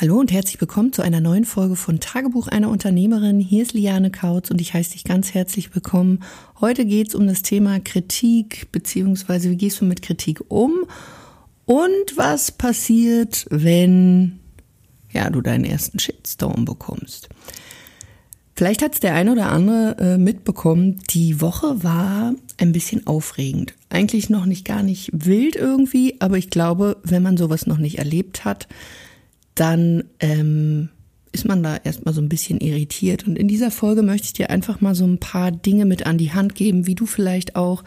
Hallo und herzlich willkommen zu einer neuen Folge von Tagebuch einer Unternehmerin. Hier ist Liane Kautz und ich heiße dich ganz herzlich willkommen. Heute geht es um das Thema Kritik, beziehungsweise wie gehst du mit Kritik um und was passiert, wenn ja, du deinen ersten Shitstorm bekommst. Vielleicht hat es der eine oder andere äh, mitbekommen, die Woche war ein bisschen aufregend. Eigentlich noch nicht gar nicht wild irgendwie, aber ich glaube, wenn man sowas noch nicht erlebt hat, dann ähm, ist man da erstmal so ein bisschen irritiert. Und in dieser Folge möchte ich dir einfach mal so ein paar Dinge mit an die Hand geben, wie du vielleicht auch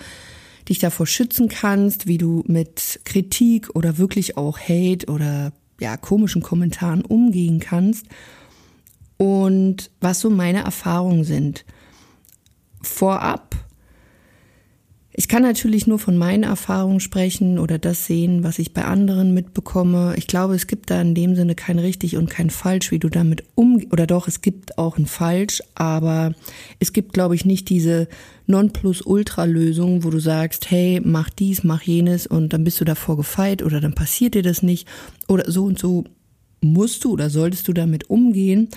dich davor schützen kannst, wie du mit Kritik oder wirklich auch Hate oder ja, komischen Kommentaren umgehen kannst und was so meine Erfahrungen sind. Vorab ich kann natürlich nur von meinen Erfahrungen sprechen oder das sehen, was ich bei anderen mitbekomme. Ich glaube, es gibt da in dem Sinne kein richtig und kein falsch, wie du damit um oder doch, es gibt auch ein falsch, aber es gibt, glaube ich, nicht diese Nonplusultra-Lösung, wo du sagst, hey, mach dies, mach jenes und dann bist du davor gefeit oder dann passiert dir das nicht oder so und so musst du oder solltest du damit umgehen.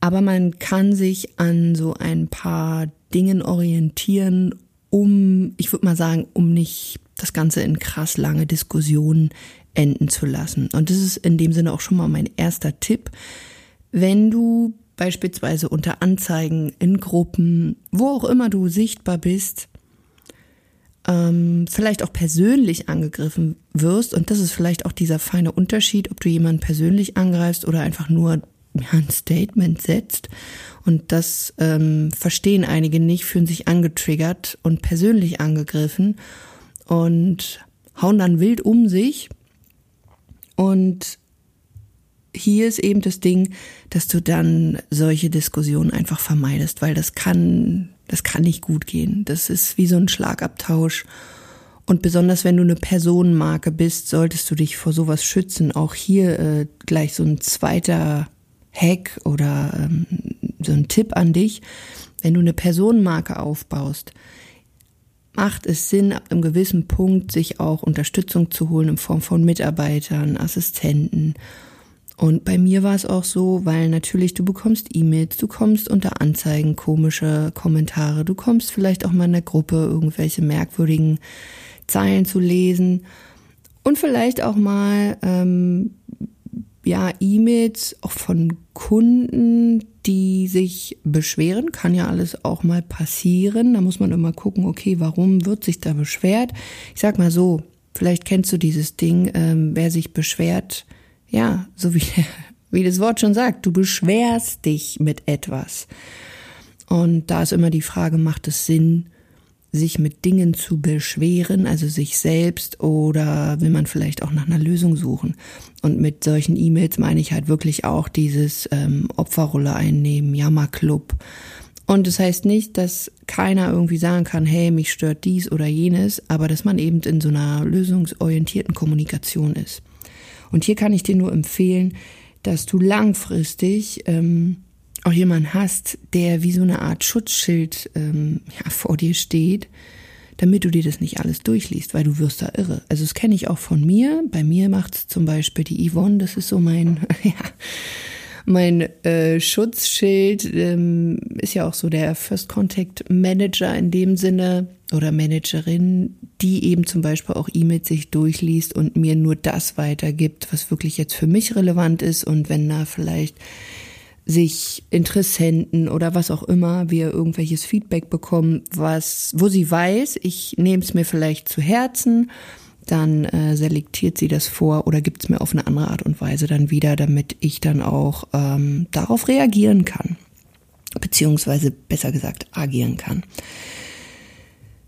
Aber man kann sich an so ein paar Dingen orientieren um, ich würde mal sagen, um nicht das Ganze in krass lange Diskussionen enden zu lassen. Und das ist in dem Sinne auch schon mal mein erster Tipp. Wenn du beispielsweise unter Anzeigen in Gruppen, wo auch immer du sichtbar bist, ähm, vielleicht auch persönlich angegriffen wirst, und das ist vielleicht auch dieser feine Unterschied, ob du jemanden persönlich angreifst oder einfach nur ein Statement setzt. Und das ähm, verstehen einige nicht, fühlen sich angetriggert und persönlich angegriffen und hauen dann wild um sich. Und hier ist eben das Ding, dass du dann solche Diskussionen einfach vermeidest, weil das kann, das kann nicht gut gehen. Das ist wie so ein Schlagabtausch. Und besonders wenn du eine Personenmarke bist, solltest du dich vor sowas schützen. Auch hier äh, gleich so ein zweiter Hack oder ähm, so ein Tipp an dich, wenn du eine Personenmarke aufbaust, macht es Sinn, ab einem gewissen Punkt sich auch Unterstützung zu holen in Form von Mitarbeitern, Assistenten. Und bei mir war es auch so, weil natürlich du bekommst E-Mails, du kommst unter Anzeigen komische Kommentare, du kommst vielleicht auch mal in der Gruppe irgendwelche merkwürdigen Zeilen zu lesen und vielleicht auch mal ähm, ja, E-Mails auch von Kunden, die sich beschweren, kann ja alles auch mal passieren. Da muss man immer gucken, okay, warum wird sich da beschwert? Ich sag mal so, vielleicht kennst du dieses Ding, ähm, wer sich beschwert, ja, so wie, wie das Wort schon sagt, du beschwerst dich mit etwas. Und da ist immer die Frage, macht es Sinn, sich mit Dingen zu beschweren, also sich selbst, oder will man vielleicht auch nach einer Lösung suchen? Und mit solchen E-Mails meine ich halt wirklich auch dieses ähm, Opferrolle einnehmen, Jammerclub. Und das heißt nicht, dass keiner irgendwie sagen kann, hey, mich stört dies oder jenes, aber dass man eben in so einer lösungsorientierten Kommunikation ist. Und hier kann ich dir nur empfehlen, dass du langfristig ähm, auch jemanden hast, der wie so eine Art Schutzschild ähm, ja, vor dir steht, damit du dir das nicht alles durchliest, weil du wirst da irre. Also das kenne ich auch von mir. Bei mir macht zum Beispiel die Yvonne, das ist so mein, ja, mein äh, Schutzschild, ähm, ist ja auch so der First Contact Manager in dem Sinne oder Managerin, die eben zum Beispiel auch E-Mails sich durchliest und mir nur das weitergibt, was wirklich jetzt für mich relevant ist und wenn da vielleicht sich Interessenten oder was auch immer wir irgendwelches Feedback bekommen, was, wo sie weiß, ich nehme es mir vielleicht zu Herzen, dann äh, selektiert sie das vor oder gibt es mir auf eine andere Art und Weise dann wieder, damit ich dann auch ähm, darauf reagieren kann. Beziehungsweise besser gesagt agieren kann.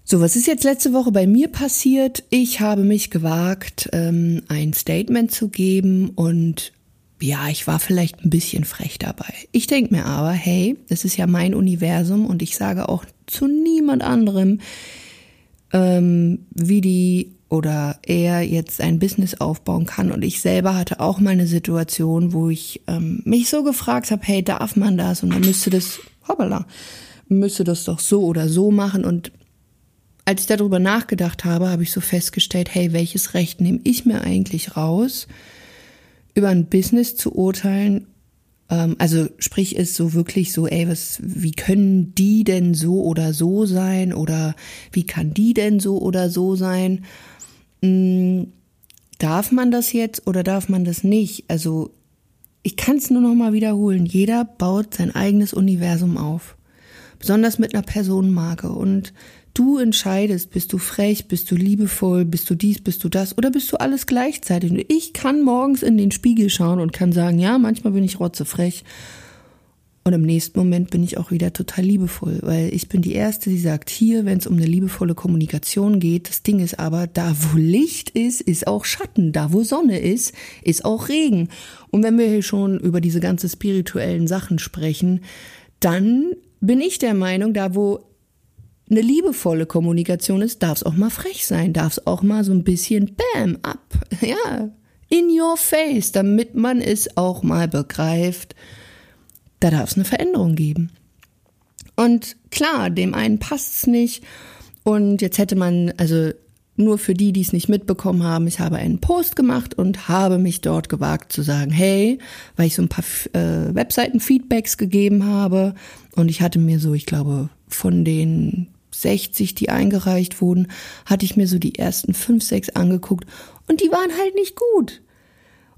So, was ist jetzt letzte Woche bei mir passiert? Ich habe mich gewagt, ähm, ein Statement zu geben und ja, ich war vielleicht ein bisschen frech dabei. Ich denke mir aber, hey, das ist ja mein Universum und ich sage auch zu niemand anderem, ähm, wie die oder er jetzt ein Business aufbauen kann. Und ich selber hatte auch mal eine Situation, wo ich ähm, mich so gefragt habe, hey, darf man das? Und dann müsste das, hoppala, müsste das doch so oder so machen. Und als ich darüber nachgedacht habe, habe ich so festgestellt, hey, welches Recht nehme ich mir eigentlich raus? Über ein Business zu urteilen, ähm, also sprich ist so wirklich so, ey, was, wie können die denn so oder so sein oder wie kann die denn so oder so sein? Hm, darf man das jetzt oder darf man das nicht? Also ich kann es nur noch mal wiederholen. Jeder baut sein eigenes Universum auf, besonders mit einer Personenmarke und Du entscheidest, bist du frech, bist du liebevoll, bist du dies, bist du das oder bist du alles gleichzeitig. Und ich kann morgens in den Spiegel schauen und kann sagen, ja, manchmal bin ich rotzefrech. Und im nächsten Moment bin ich auch wieder total liebevoll, weil ich bin die Erste, die sagt, hier, wenn es um eine liebevolle Kommunikation geht, das Ding ist aber, da wo Licht ist, ist auch Schatten, da wo Sonne ist, ist auch Regen. Und wenn wir hier schon über diese ganzen spirituellen Sachen sprechen, dann bin ich der Meinung, da wo eine liebevolle Kommunikation ist, darf es auch mal frech sein, darf es auch mal so ein bisschen Bam ab, ja, in your face, damit man es auch mal begreift. Da darf es eine Veränderung geben. Und klar, dem einen passt's nicht. Und jetzt hätte man, also nur für die, die es nicht mitbekommen haben, ich habe einen Post gemacht und habe mich dort gewagt zu sagen, hey, weil ich so ein paar äh, Webseiten-Feedbacks gegeben habe und ich hatte mir so, ich glaube, von den 60, die eingereicht wurden, hatte ich mir so die ersten fünf, sechs angeguckt und die waren halt nicht gut.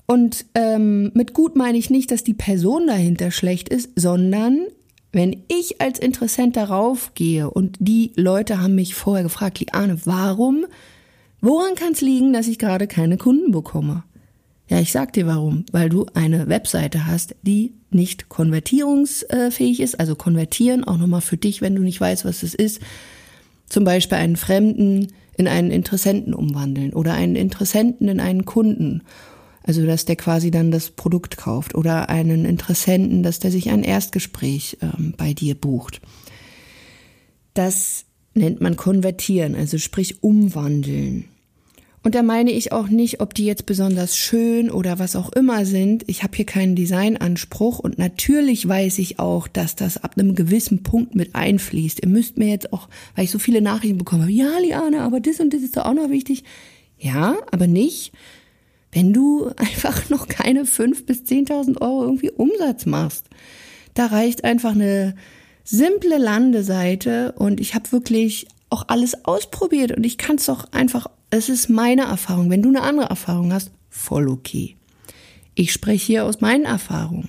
Und ähm, mit gut meine ich nicht, dass die Person dahinter schlecht ist, sondern wenn ich als Interessent darauf gehe und die Leute haben mich vorher gefragt, Liane, warum, woran kann es liegen, dass ich gerade keine Kunden bekomme? Ja, ich sag dir warum. Weil du eine Webseite hast, die nicht konvertierungsfähig ist. Also konvertieren auch nochmal für dich, wenn du nicht weißt, was es ist. Zum Beispiel einen Fremden in einen Interessenten umwandeln oder einen Interessenten in einen Kunden. Also, dass der quasi dann das Produkt kauft oder einen Interessenten, dass der sich ein Erstgespräch ähm, bei dir bucht. Das nennt man konvertieren, also sprich umwandeln. Und da meine ich auch nicht, ob die jetzt besonders schön oder was auch immer sind. Ich habe hier keinen Designanspruch und natürlich weiß ich auch, dass das ab einem gewissen Punkt mit einfließt. Ihr müsst mir jetzt auch, weil ich so viele Nachrichten bekommen habe, ja, Liane, aber das und das ist doch auch noch wichtig. Ja, aber nicht, wenn du einfach noch keine fünf bis zehntausend Euro irgendwie Umsatz machst. Da reicht einfach eine simple Landeseite und ich habe wirklich auch alles ausprobiert und ich kann es doch einfach es ist meine Erfahrung. Wenn du eine andere Erfahrung hast, voll okay. Ich spreche hier aus meinen Erfahrungen.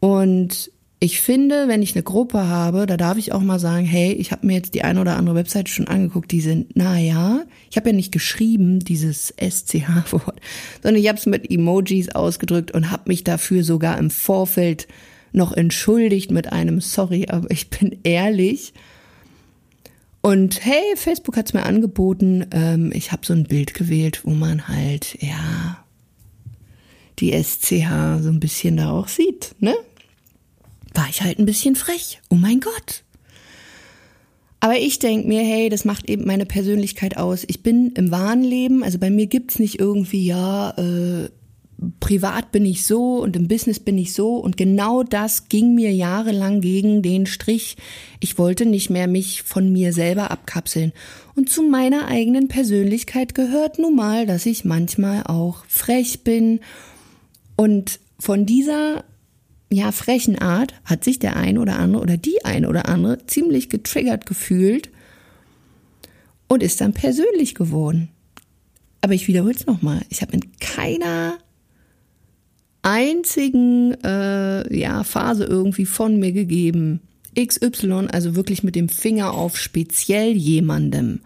Und ich finde, wenn ich eine Gruppe habe, da darf ich auch mal sagen, hey, ich habe mir jetzt die eine oder andere Webseite schon angeguckt, die sind, naja, ich habe ja nicht geschrieben, dieses SCH-Wort, sondern ich habe es mit Emojis ausgedrückt und habe mich dafür sogar im Vorfeld noch entschuldigt mit einem Sorry, aber ich bin ehrlich, und hey, Facebook hat's mir angeboten, ähm, ich habe so ein Bild gewählt, wo man halt, ja, die SCH so ein bisschen da auch sieht, ne? War ich halt ein bisschen frech. Oh mein Gott. Aber ich denk mir, hey, das macht eben meine Persönlichkeit aus. Ich bin im wahren Leben, also bei mir gibt's nicht irgendwie, ja, äh, privat bin ich so und im Business bin ich so und genau das ging mir jahrelang gegen den Strich. Ich wollte nicht mehr mich von mir selber abkapseln. Und zu meiner eigenen Persönlichkeit gehört nun mal, dass ich manchmal auch frech bin. Und von dieser ja, frechen Art hat sich der ein oder andere oder die ein oder andere ziemlich getriggert gefühlt und ist dann persönlich geworden. Aber ich wiederhole es nochmal. Ich habe in keiner einzigen äh, ja, Phase irgendwie von mir gegeben. XY, also wirklich mit dem Finger auf speziell jemandem.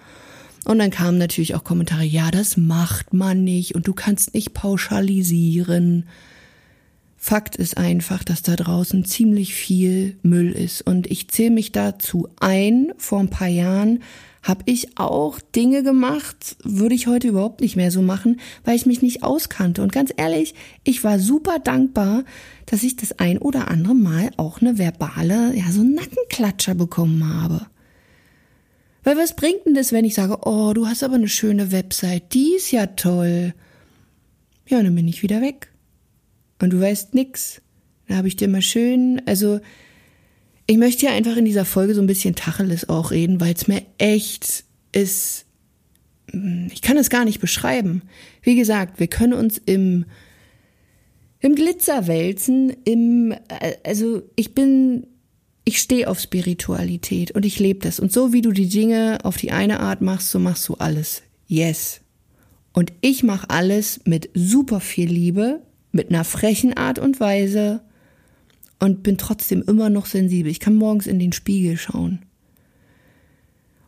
Und dann kamen natürlich auch Kommentare, ja, das macht man nicht und du kannst nicht pauschalisieren. Fakt ist einfach, dass da draußen ziemlich viel Müll ist und ich zähle mich dazu ein. Vor ein paar Jahren habe ich auch Dinge gemacht, würde ich heute überhaupt nicht mehr so machen, weil ich mich nicht auskannte. Und ganz ehrlich, ich war super dankbar, dass ich das ein oder andere Mal auch eine verbale, ja, so Nackenklatscher bekommen habe. Weil was bringt denn das, wenn ich sage, oh, du hast aber eine schöne Website, die ist ja toll. Ja, und dann bin ich wieder weg. Und du weißt nix. Da habe ich dir mal schön, also ich möchte ja einfach in dieser Folge so ein bisschen Tacheles auch reden, weil es mir echt ist. Ich kann es gar nicht beschreiben. Wie gesagt, wir können uns im im Glitzerwälzen, im, äh, also ich bin, ich stehe auf Spiritualität und ich lebe das. Und so wie du die Dinge auf die eine Art machst, so machst du alles. Yes. Und ich mache alles mit super viel Liebe, mit einer frechen Art und Weise und bin trotzdem immer noch sensibel. Ich kann morgens in den Spiegel schauen.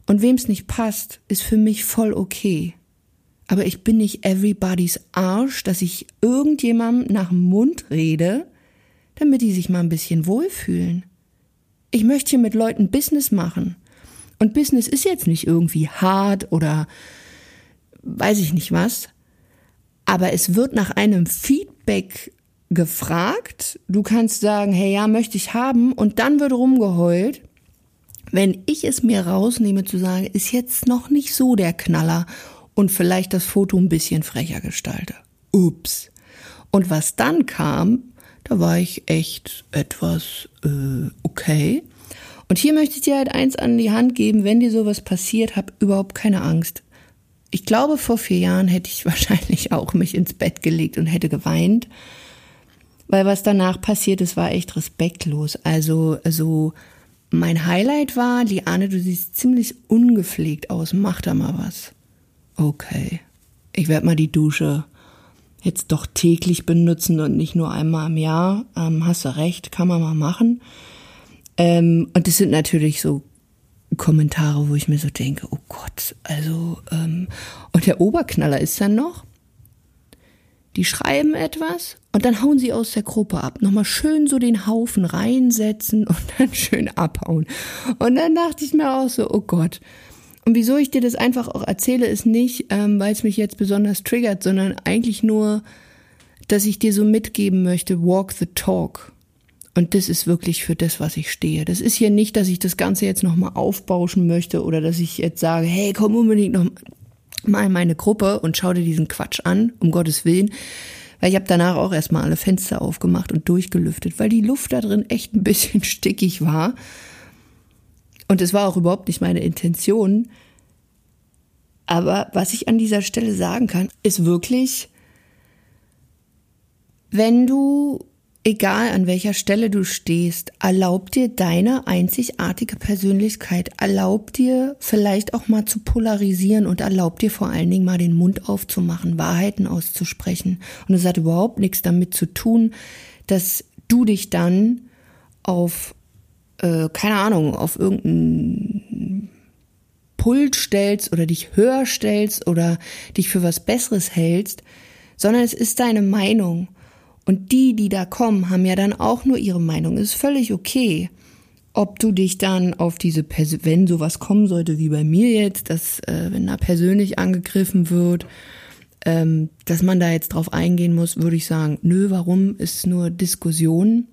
Und wem es nicht passt, ist für mich voll okay. Aber ich bin nicht everybody's Arsch, dass ich irgendjemandem nach dem Mund rede, damit die sich mal ein bisschen wohlfühlen. Ich möchte hier mit Leuten Business machen. Und Business ist jetzt nicht irgendwie hart oder weiß ich nicht was. Aber es wird nach einem Feedback gefragt. Du kannst sagen, hey, ja, möchte ich haben. Und dann wird rumgeheult. Wenn ich es mir rausnehme zu sagen, ist jetzt noch nicht so der Knaller und vielleicht das Foto ein bisschen frecher gestalte. Ups. Und was dann kam, da war ich echt etwas äh, okay. Und hier möchte ich dir halt eins an die Hand geben, wenn dir sowas passiert, hab überhaupt keine Angst. Ich glaube, vor vier Jahren hätte ich wahrscheinlich auch mich ins Bett gelegt und hätte geweint. Weil was danach passiert ist, war echt respektlos. Also, also mein Highlight war, Liane, du siehst ziemlich ungepflegt aus, mach da mal was okay, ich werde mal die Dusche jetzt doch täglich benutzen und nicht nur einmal im Jahr. Ähm, hast du recht, kann man mal machen. Ähm, und das sind natürlich so Kommentare, wo ich mir so denke, oh Gott, also, ähm, und der Oberknaller ist dann noch, die schreiben etwas und dann hauen sie aus der Gruppe ab. Nochmal schön so den Haufen reinsetzen und dann schön abhauen. Und dann dachte ich mir auch so, oh Gott, und wieso ich dir das einfach auch erzähle, ist nicht, ähm, weil es mich jetzt besonders triggert, sondern eigentlich nur, dass ich dir so mitgeben möchte, walk the talk. Und das ist wirklich für das, was ich stehe. Das ist hier nicht, dass ich das Ganze jetzt nochmal aufbauschen möchte oder dass ich jetzt sage, hey, komm unbedingt noch mal in meine Gruppe und schau dir diesen Quatsch an, um Gottes Willen. Weil ich habe danach auch erstmal alle Fenster aufgemacht und durchgelüftet, weil die Luft da drin echt ein bisschen stickig war. Und es war auch überhaupt nicht meine Intention. Aber was ich an dieser Stelle sagen kann, ist wirklich, wenn du, egal an welcher Stelle du stehst, erlaub dir deine einzigartige Persönlichkeit, erlaub dir vielleicht auch mal zu polarisieren und erlaub dir vor allen Dingen mal den Mund aufzumachen, Wahrheiten auszusprechen. Und es hat überhaupt nichts damit zu tun, dass du dich dann auf äh, keine Ahnung, auf irgendein Pult stellst oder dich höher stellst oder dich für was Besseres hältst, sondern es ist deine Meinung. Und die, die da kommen, haben ja dann auch nur ihre Meinung. Ist völlig okay. Ob du dich dann auf diese, Pers wenn sowas kommen sollte wie bei mir jetzt, dass äh, wenn da persönlich angegriffen wird, ähm, dass man da jetzt drauf eingehen muss, würde ich sagen, nö, warum ist nur Diskussion?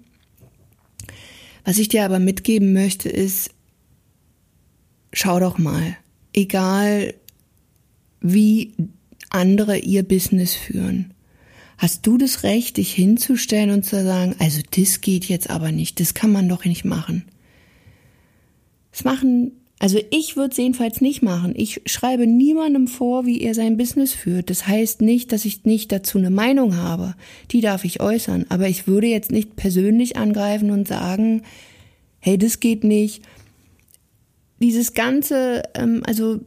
Was ich dir aber mitgeben möchte, ist, schau doch mal, egal wie andere ihr Business führen, hast du das Recht, dich hinzustellen und zu sagen, also das geht jetzt aber nicht, das kann man doch nicht machen. Das machen also ich würde es jedenfalls nicht machen. Ich schreibe niemandem vor, wie er sein Business führt. Das heißt nicht, dass ich nicht dazu eine Meinung habe. Die darf ich äußern. Aber ich würde jetzt nicht persönlich angreifen und sagen, hey, das geht nicht. Dieses ganze, ähm, also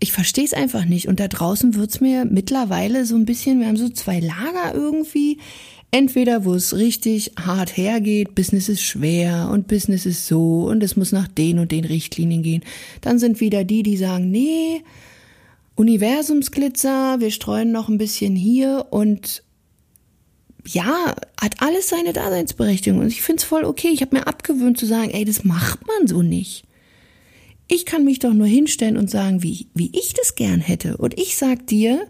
ich verstehe es einfach nicht. Und da draußen wird's mir mittlerweile so ein bisschen, wir haben so zwei Lager irgendwie. Entweder, wo es richtig hart hergeht, Business ist schwer und Business ist so und es muss nach den und den Richtlinien gehen. Dann sind wieder die, die sagen, nee, Universumsglitzer, wir streuen noch ein bisschen hier und ja, hat alles seine Daseinsberechtigung. Und ich finde es voll okay. Ich habe mir abgewöhnt zu sagen, ey, das macht man so nicht. Ich kann mich doch nur hinstellen und sagen, wie, wie ich das gern hätte. Und ich sag dir,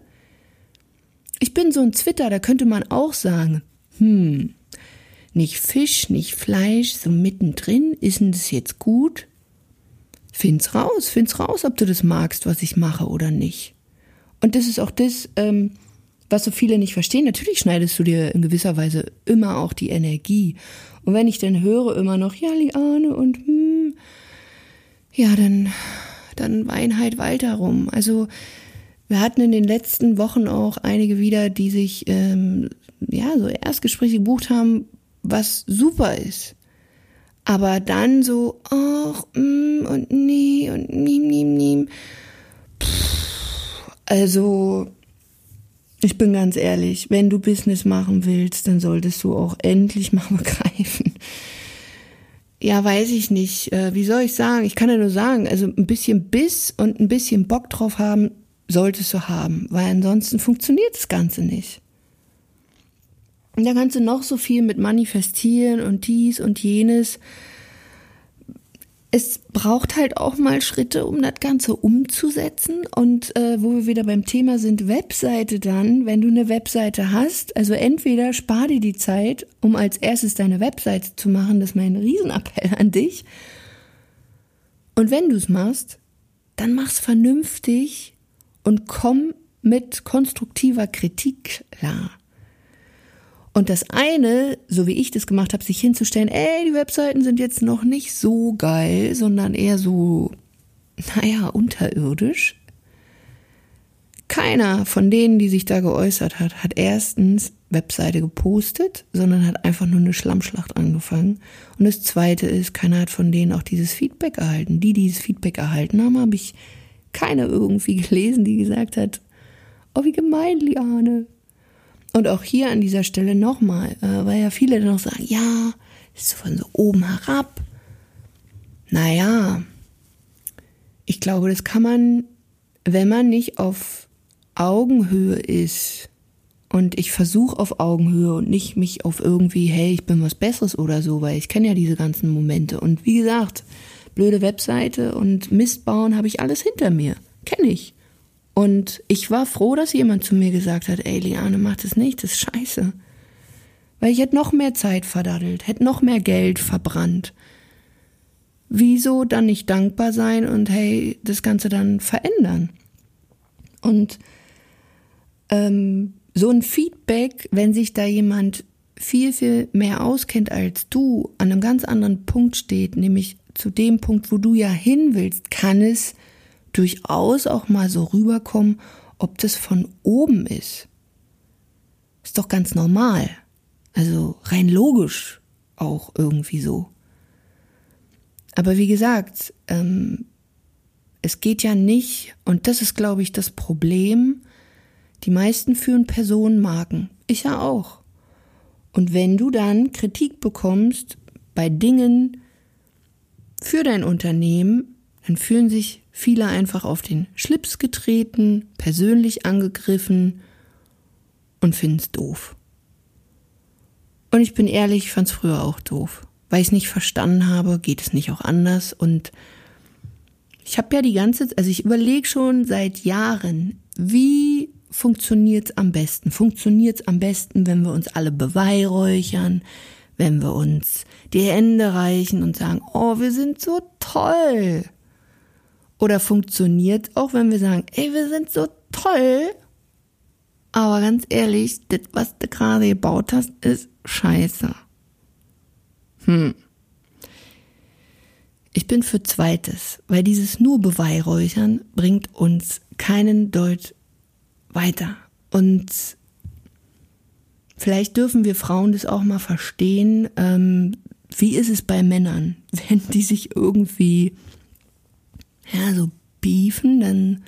ich bin so ein Twitter, da könnte man auch sagen, hm, nicht Fisch, nicht Fleisch, so mittendrin, ist denn das jetzt gut? Find's raus, find's raus, ob du das magst, was ich mache oder nicht. Und das ist auch das, ähm, was so viele nicht verstehen. Natürlich schneidest du dir in gewisser Weise immer auch die Energie. Und wenn ich dann höre immer noch, ja, Liane und hm, ja, dann, dann wein halt weiter rum. Also, wir hatten in den letzten Wochen auch einige wieder, die sich ähm, ja, so Erstgespräche gebucht haben, was super ist. Aber dann so, ach, mm, und nee, und nim, nim, nim. Also, ich bin ganz ehrlich, wenn du Business machen willst, dann solltest du auch endlich mal begreifen. Ja, weiß ich nicht. Äh, wie soll ich sagen? Ich kann ja nur sagen, also ein bisschen Biss und ein bisschen Bock drauf haben, solltest du haben, weil ansonsten funktioniert das Ganze nicht. Und da kannst du noch so viel mit manifestieren und dies und jenes. Es braucht halt auch mal Schritte, um das Ganze umzusetzen. Und äh, wo wir wieder beim Thema sind, Webseite dann, wenn du eine Webseite hast, also entweder spar dir die Zeit, um als erstes deine Webseite zu machen, das ist mein Riesenappell an dich. Und wenn du es machst, dann mach's vernünftig und komm mit konstruktiver Kritik klar. Und das eine, so wie ich das gemacht habe, sich hinzustellen, ey, die Webseiten sind jetzt noch nicht so geil, sondern eher so, naja, unterirdisch. Keiner von denen, die sich da geäußert hat, hat erstens Webseite gepostet, sondern hat einfach nur eine Schlammschlacht angefangen. Und das zweite ist, keiner hat von denen auch dieses Feedback erhalten. Die, die dieses Feedback erhalten haben, habe ich keine irgendwie gelesen, die gesagt hat, oh, wie gemein, Liane, und auch hier an dieser Stelle nochmal, äh, weil ja viele dann noch sagen, ja, ist von so oben herab. Naja, ich glaube, das kann man, wenn man nicht auf Augenhöhe ist, und ich versuche auf Augenhöhe und nicht mich auf irgendwie, hey, ich bin was Besseres oder so, weil ich kenne ja diese ganzen Momente. Und wie gesagt, blöde Webseite und Mist bauen habe ich alles hinter mir. Kenne ich. Und ich war froh, dass jemand zu mir gesagt hat, ey Liane, mach das nicht, das ist scheiße. Weil ich hätte noch mehr Zeit verdaddelt, hätte noch mehr Geld verbrannt. Wieso dann nicht dankbar sein und hey, das Ganze dann verändern? Und ähm, so ein Feedback, wenn sich da jemand viel, viel mehr auskennt als du, an einem ganz anderen Punkt steht, nämlich zu dem Punkt, wo du ja hin willst, kann es durchaus auch mal so rüberkommen, ob das von oben ist. Ist doch ganz normal. Also rein logisch auch irgendwie so. Aber wie gesagt, ähm, es geht ja nicht, und das ist, glaube ich, das Problem, die meisten führen Personenmarken. Ich ja auch. Und wenn du dann Kritik bekommst bei Dingen für dein Unternehmen, dann fühlen sich viele einfach auf den Schlips getreten, persönlich angegriffen und finden es doof. Und ich bin ehrlich, ich fand es früher auch doof. Weil ich es nicht verstanden habe, geht es nicht auch anders. Und ich habe ja die ganze, also ich überlege schon seit Jahren, wie funktioniert es am besten? Funktioniert es am besten, wenn wir uns alle beweihräuchern, wenn wir uns die Hände reichen und sagen, oh, wir sind so toll. Oder funktioniert auch, wenn wir sagen, ey, wir sind so toll. Aber ganz ehrlich, das, was du gerade gebaut hast, ist scheiße. Hm. Ich bin für Zweites, weil dieses nur Beweihräuchern bringt uns keinen Deut weiter. Und vielleicht dürfen wir Frauen das auch mal verstehen. Ähm, wie ist es bei Männern, wenn die sich irgendwie ja, so beefen, dann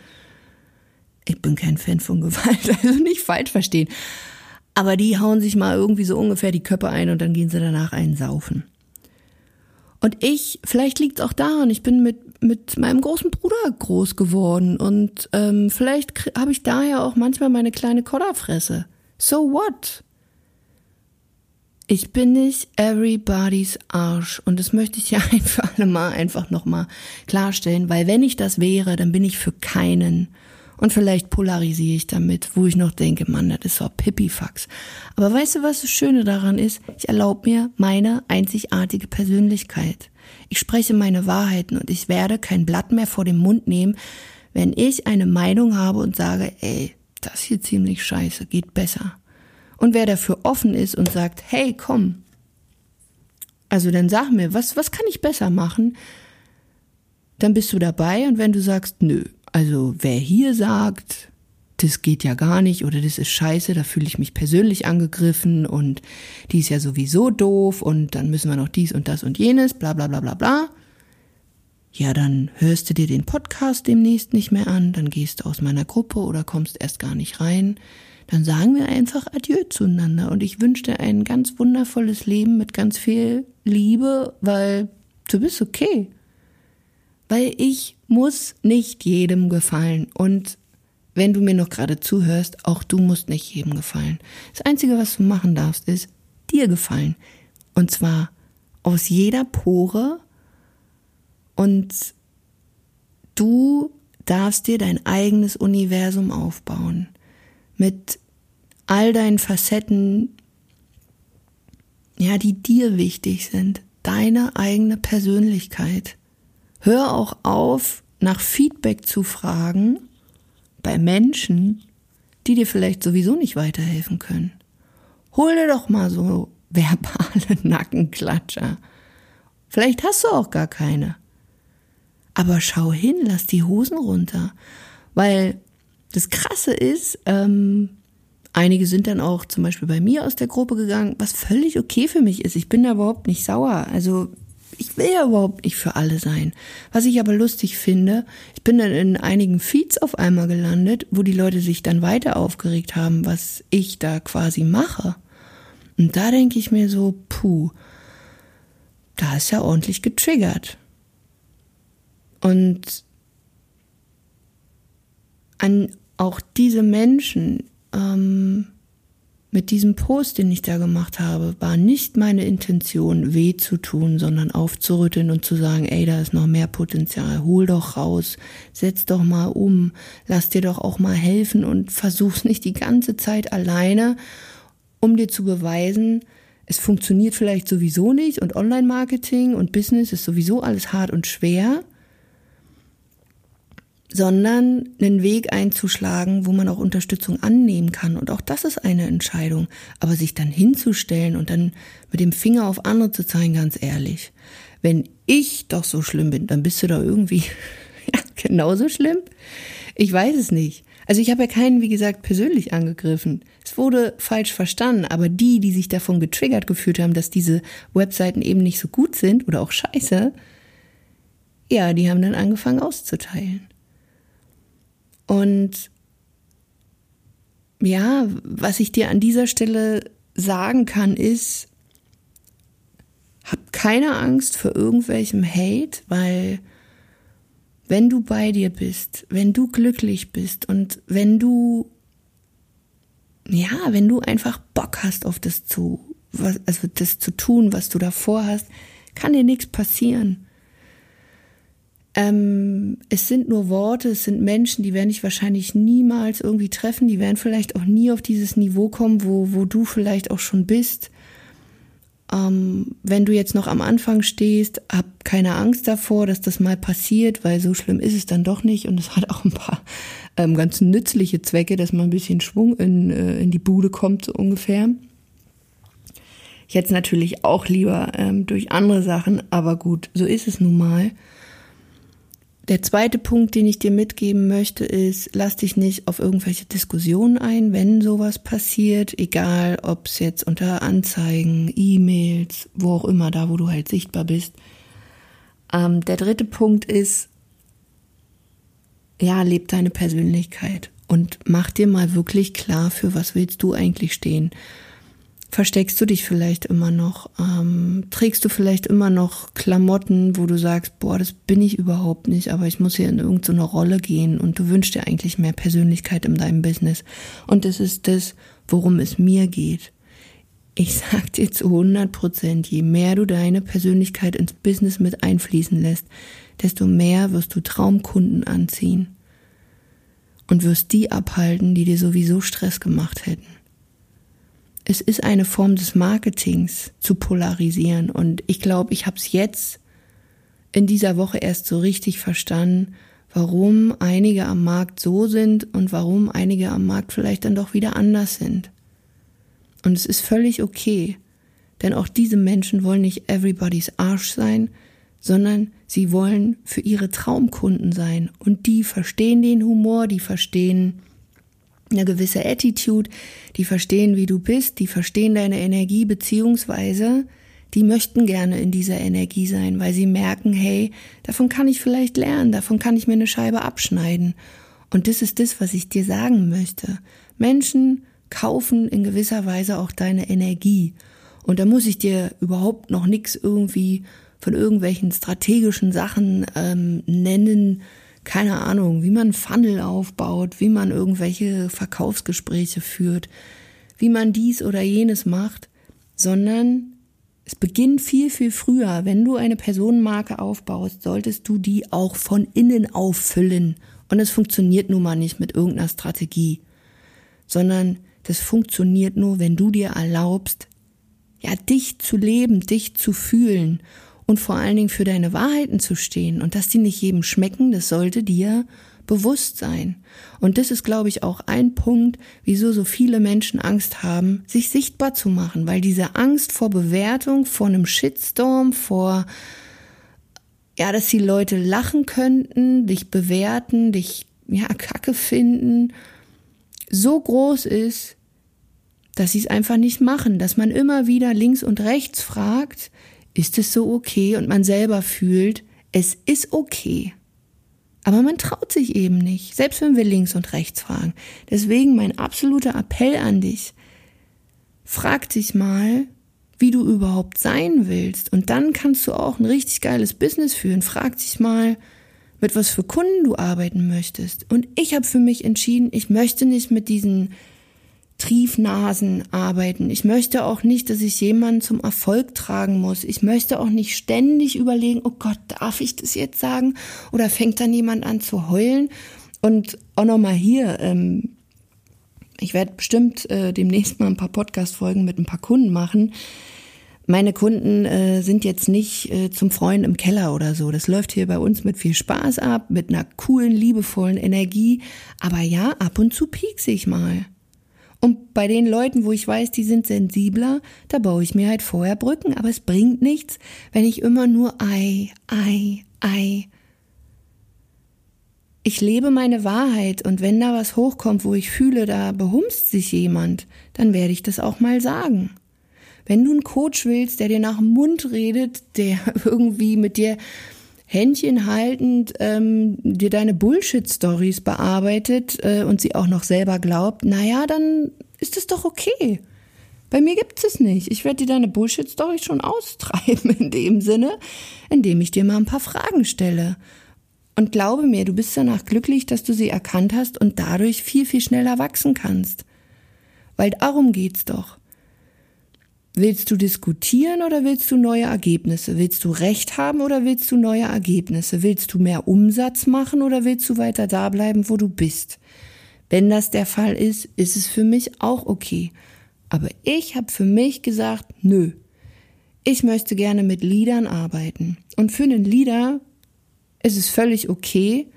ich bin kein Fan von Gewalt, also nicht falsch verstehen. Aber die hauen sich mal irgendwie so ungefähr die Köpfe ein und dann gehen sie danach einsaufen. Und ich, vielleicht liegt es auch daran, ich bin mit, mit meinem großen Bruder groß geworden und ähm, vielleicht habe ich daher auch manchmal meine kleine Kodderfresse. So what? Ich bin nicht everybody's Arsch und das möchte ich ja ein für alle Mal einfach nochmal klarstellen, weil wenn ich das wäre, dann bin ich für keinen. Und vielleicht polarisiere ich damit, wo ich noch denke, Mann, das ist doch Pipifax. Aber weißt du, was das Schöne daran ist? Ich erlaube mir meine einzigartige Persönlichkeit. Ich spreche meine Wahrheiten und ich werde kein Blatt mehr vor dem Mund nehmen, wenn ich eine Meinung habe und sage, ey, das hier ziemlich scheiße, geht besser. Und wer dafür offen ist und sagt, hey, komm, also dann sag mir, was, was kann ich besser machen? Dann bist du dabei und wenn du sagst, nö, also wer hier sagt, das geht ja gar nicht oder das ist scheiße, da fühle ich mich persönlich angegriffen und die ist ja sowieso doof und dann müssen wir noch dies und das und jenes, bla bla bla bla bla. Ja, dann hörst du dir den Podcast demnächst nicht mehr an, dann gehst du aus meiner Gruppe oder kommst erst gar nicht rein. Dann sagen wir einfach Adieu zueinander und ich wünsche dir ein ganz wundervolles Leben mit ganz viel Liebe, weil du bist okay. Weil ich muss nicht jedem gefallen und wenn du mir noch gerade zuhörst, auch du musst nicht jedem gefallen. Das Einzige, was du machen darfst, ist dir gefallen. Und zwar aus jeder Pore. Und du darfst dir dein eigenes Universum aufbauen. Mit all deinen Facetten, ja, die dir wichtig sind. Deine eigene Persönlichkeit. Hör auch auf, nach Feedback zu fragen, bei Menschen, die dir vielleicht sowieso nicht weiterhelfen können. Hol dir doch mal so verbale Nackenklatscher. Vielleicht hast du auch gar keine. Aber schau hin, lass die Hosen runter. Weil das Krasse ist, ähm, einige sind dann auch zum Beispiel bei mir aus der Gruppe gegangen, was völlig okay für mich ist. Ich bin da überhaupt nicht sauer. Also ich will ja überhaupt nicht für alle sein. Was ich aber lustig finde, ich bin dann in einigen Feeds auf einmal gelandet, wo die Leute sich dann weiter aufgeregt haben, was ich da quasi mache. Und da denke ich mir so, puh, da ist ja ordentlich getriggert. Und an auch diese Menschen, ähm, mit diesem Post, den ich da gemacht habe, war nicht meine Intention, weh zu tun, sondern aufzurütteln und zu sagen, ey, da ist noch mehr Potenzial, hol doch raus, setz doch mal um, lass dir doch auch mal helfen und versuch's nicht die ganze Zeit alleine, um dir zu beweisen, es funktioniert vielleicht sowieso nicht und Online-Marketing und Business ist sowieso alles hart und schwer sondern einen Weg einzuschlagen, wo man auch Unterstützung annehmen kann. Und auch das ist eine Entscheidung. Aber sich dann hinzustellen und dann mit dem Finger auf andere zu zeigen, ganz ehrlich, wenn ich doch so schlimm bin, dann bist du da irgendwie ja, genauso schlimm. Ich weiß es nicht. Also ich habe ja keinen, wie gesagt, persönlich angegriffen. Es wurde falsch verstanden, aber die, die sich davon getriggert gefühlt haben, dass diese Webseiten eben nicht so gut sind oder auch scheiße, ja, die haben dann angefangen auszuteilen. Und ja, was ich dir an dieser Stelle sagen kann, ist, hab keine Angst vor irgendwelchem Hate, weil wenn du bei dir bist, wenn du glücklich bist und wenn du, ja, wenn du einfach Bock hast auf das zu, was, also das zu tun, was du davor hast, kann dir nichts passieren. Ähm, es sind nur Worte, es sind Menschen, die werde ich wahrscheinlich niemals irgendwie treffen, die werden vielleicht auch nie auf dieses Niveau kommen, wo, wo du vielleicht auch schon bist. Ähm, wenn du jetzt noch am Anfang stehst, hab keine Angst davor, dass das mal passiert, weil so schlimm ist es dann doch nicht und es hat auch ein paar ähm, ganz nützliche Zwecke, dass man ein bisschen Schwung in, äh, in die Bude kommt, so ungefähr. Ich hätte es natürlich auch lieber ähm, durch andere Sachen, aber gut, so ist es nun mal. Der zweite Punkt, den ich dir mitgeben möchte, ist, lass dich nicht auf irgendwelche Diskussionen ein, wenn sowas passiert, egal ob es jetzt unter Anzeigen, E-Mails, wo auch immer, da wo du halt sichtbar bist. Ähm, der dritte Punkt ist, ja, leb deine Persönlichkeit und mach dir mal wirklich klar, für was willst du eigentlich stehen versteckst du dich vielleicht immer noch? Ähm, trägst du vielleicht immer noch Klamotten, wo du sagst, boah, das bin ich überhaupt nicht, aber ich muss hier in irgendeine Rolle gehen und du wünschst dir eigentlich mehr Persönlichkeit in deinem Business. Und das ist das, worum es mir geht. Ich sag dir zu 100 Prozent, je mehr du deine Persönlichkeit ins Business mit einfließen lässt, desto mehr wirst du Traumkunden anziehen und wirst die abhalten, die dir sowieso Stress gemacht hätten es ist eine Form des Marketings zu polarisieren. Und ich glaube, ich habe es jetzt in dieser Woche erst so richtig verstanden, warum einige am Markt so sind und warum einige am Markt vielleicht dann doch wieder anders sind. Und es ist völlig okay, denn auch diese Menschen wollen nicht everybody's Arsch sein, sondern sie wollen für ihre Traumkunden sein. Und die verstehen den Humor, die verstehen eine gewisse Attitude, die verstehen, wie du bist, die verstehen deine Energie, beziehungsweise die möchten gerne in dieser Energie sein, weil sie merken, hey, davon kann ich vielleicht lernen, davon kann ich mir eine Scheibe abschneiden. Und das ist das, was ich dir sagen möchte. Menschen kaufen in gewisser Weise auch deine Energie. Und da muss ich dir überhaupt noch nichts irgendwie von irgendwelchen strategischen Sachen ähm, nennen, keine Ahnung, wie man Funnel aufbaut, wie man irgendwelche Verkaufsgespräche führt, wie man dies oder jenes macht, sondern es beginnt viel, viel früher. Wenn du eine Personenmarke aufbaust, solltest du die auch von innen auffüllen. Und es funktioniert nun mal nicht mit irgendeiner Strategie, sondern das funktioniert nur, wenn du dir erlaubst, ja, dich zu leben, dich zu fühlen und vor allen Dingen für deine Wahrheiten zu stehen und dass die nicht jedem schmecken, das sollte dir bewusst sein. Und das ist, glaube ich, auch ein Punkt, wieso so viele Menschen Angst haben, sich sichtbar zu machen, weil diese Angst vor Bewertung, vor einem Shitstorm, vor ja, dass die Leute lachen könnten, dich bewerten, dich ja Kacke finden, so groß ist, dass sie es einfach nicht machen, dass man immer wieder links und rechts fragt, ist es so okay? Und man selber fühlt, es ist okay. Aber man traut sich eben nicht, selbst wenn wir links und rechts fragen. Deswegen mein absoluter Appell an dich. Frag dich mal, wie du überhaupt sein willst. Und dann kannst du auch ein richtig geiles Business führen. Frag dich mal, mit was für Kunden du arbeiten möchtest. Und ich habe für mich entschieden, ich möchte nicht mit diesen Triefnasen arbeiten. Ich möchte auch nicht, dass ich jemanden zum Erfolg tragen muss. Ich möchte auch nicht ständig überlegen, oh Gott, darf ich das jetzt sagen? Oder fängt dann jemand an zu heulen? Und auch nochmal hier, ähm, ich werde bestimmt äh, demnächst mal ein paar Podcast-Folgen mit ein paar Kunden machen. Meine Kunden äh, sind jetzt nicht äh, zum Freuen im Keller oder so. Das läuft hier bei uns mit viel Spaß ab, mit einer coolen, liebevollen Energie. Aber ja, ab und zu piekse ich mal. Und bei den Leuten, wo ich weiß, die sind sensibler, da baue ich mir halt vorher Brücken. Aber es bringt nichts, wenn ich immer nur Ei, Ei, Ei. Ich lebe meine Wahrheit und wenn da was hochkommt, wo ich fühle, da behumst sich jemand, dann werde ich das auch mal sagen. Wenn du einen Coach willst, der dir nach dem Mund redet, der irgendwie mit dir Händchen haltend ähm, dir deine Bullshit-Stories bearbeitet äh, und sie auch noch selber glaubt, naja, dann ist es doch okay. Bei mir gibt es nicht. Ich werde dir deine Bullshit-Story schon austreiben in dem Sinne, indem ich dir mal ein paar Fragen stelle. Und glaube mir, du bist danach glücklich, dass du sie erkannt hast und dadurch viel, viel schneller wachsen kannst. Weil darum geht's doch. Willst du diskutieren oder willst du neue Ergebnisse? Willst du Recht haben oder willst du neue Ergebnisse? Willst du mehr Umsatz machen oder willst du weiter da bleiben, wo du bist? Wenn das der Fall ist, ist es für mich auch okay. Aber ich habe für mich gesagt, nö. Ich möchte gerne mit Liedern arbeiten. Und für einen Lieder ist es völlig okay,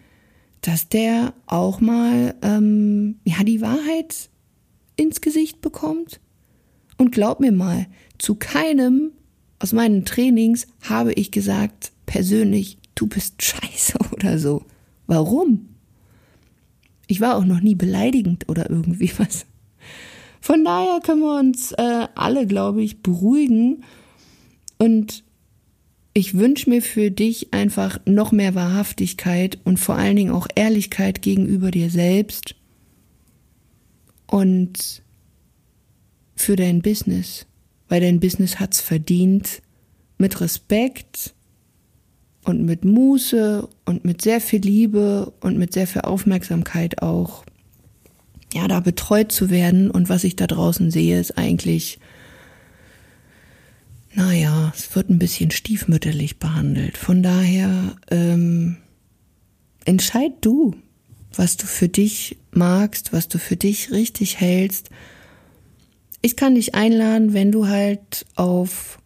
dass der auch mal ähm, ja die Wahrheit ins Gesicht bekommt und glaub mir mal, zu keinem aus meinen Trainings habe ich gesagt, persönlich, du bist scheiße oder so. Warum? Ich war auch noch nie beleidigend oder irgendwie was. Von daher können wir uns äh, alle, glaube ich, beruhigen. Und ich wünsche mir für dich einfach noch mehr Wahrhaftigkeit und vor allen Dingen auch Ehrlichkeit gegenüber dir selbst. Und für dein Business, weil dein Business hat's verdient, mit Respekt und mit Muße und mit sehr viel Liebe und mit sehr viel Aufmerksamkeit auch, ja, da betreut zu werden. Und was ich da draußen sehe, ist eigentlich, naja, es wird ein bisschen stiefmütterlich behandelt. Von daher, ähm, entscheid du, was du für dich magst, was du für dich richtig hältst ich kann dich einladen, wenn du halt auf,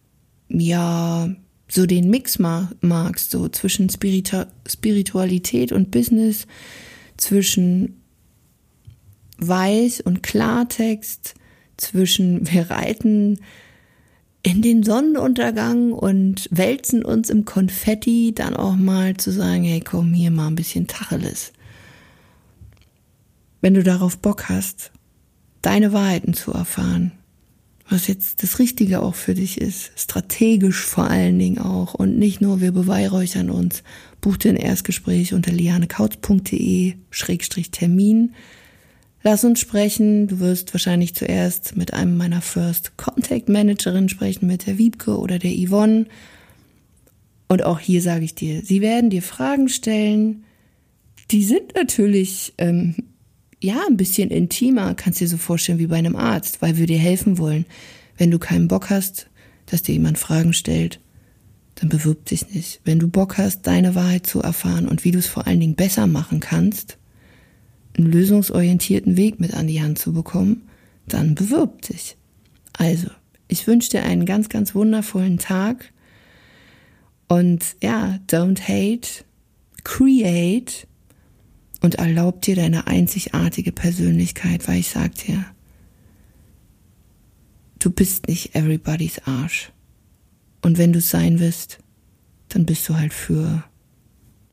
ja, so den Mix magst, so zwischen Spiritu Spiritualität und Business, zwischen Weiß und Klartext, zwischen wir reiten in den Sonnenuntergang und wälzen uns im Konfetti, dann auch mal zu sagen, hey komm, hier mal ein bisschen Tacheles. wenn du darauf Bock hast, deine Wahrheiten zu erfahren, was jetzt das Richtige auch für dich ist, strategisch vor allen Dingen auch und nicht nur wir beweihräuchern uns, buch dir ein Erstgespräch unter lianekautz.de Schrägstrich Termin. Lass uns sprechen. Du wirst wahrscheinlich zuerst mit einem meiner First Contact Managerin sprechen, mit der Wiebke oder der Yvonne. Und auch hier sage ich dir, sie werden dir Fragen stellen. Die sind natürlich ähm, ja, ein bisschen intimer, kannst du dir so vorstellen wie bei einem Arzt, weil wir dir helfen wollen. Wenn du keinen Bock hast, dass dir jemand Fragen stellt, dann bewirb dich nicht. Wenn du Bock hast, deine Wahrheit zu erfahren und wie du es vor allen Dingen besser machen kannst, einen lösungsorientierten Weg mit an die Hand zu bekommen, dann bewirb dich. Also, ich wünsche dir einen ganz, ganz wundervollen Tag und ja, don't hate, create und erlaub dir deine einzigartige Persönlichkeit, weil ich sag dir, du bist nicht everybody's Arsch. Und wenn du sein willst, dann bist du halt für